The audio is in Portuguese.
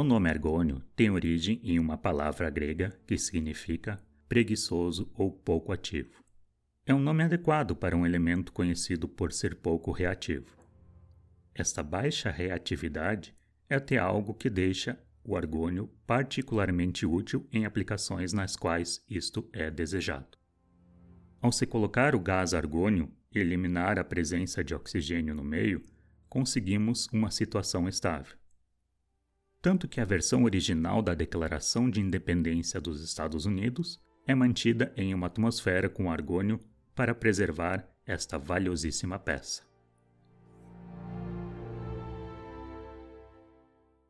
O nome argônio tem origem em uma palavra grega que significa preguiçoso ou pouco ativo. É um nome adequado para um elemento conhecido por ser pouco reativo. Esta baixa reatividade é até algo que deixa o argônio particularmente útil em aplicações nas quais isto é desejado. Ao se colocar o gás argônio e eliminar a presença de oxigênio no meio, conseguimos uma situação estável. Tanto que a versão original da Declaração de Independência dos Estados Unidos é mantida em uma atmosfera com argônio para preservar esta valiosíssima peça.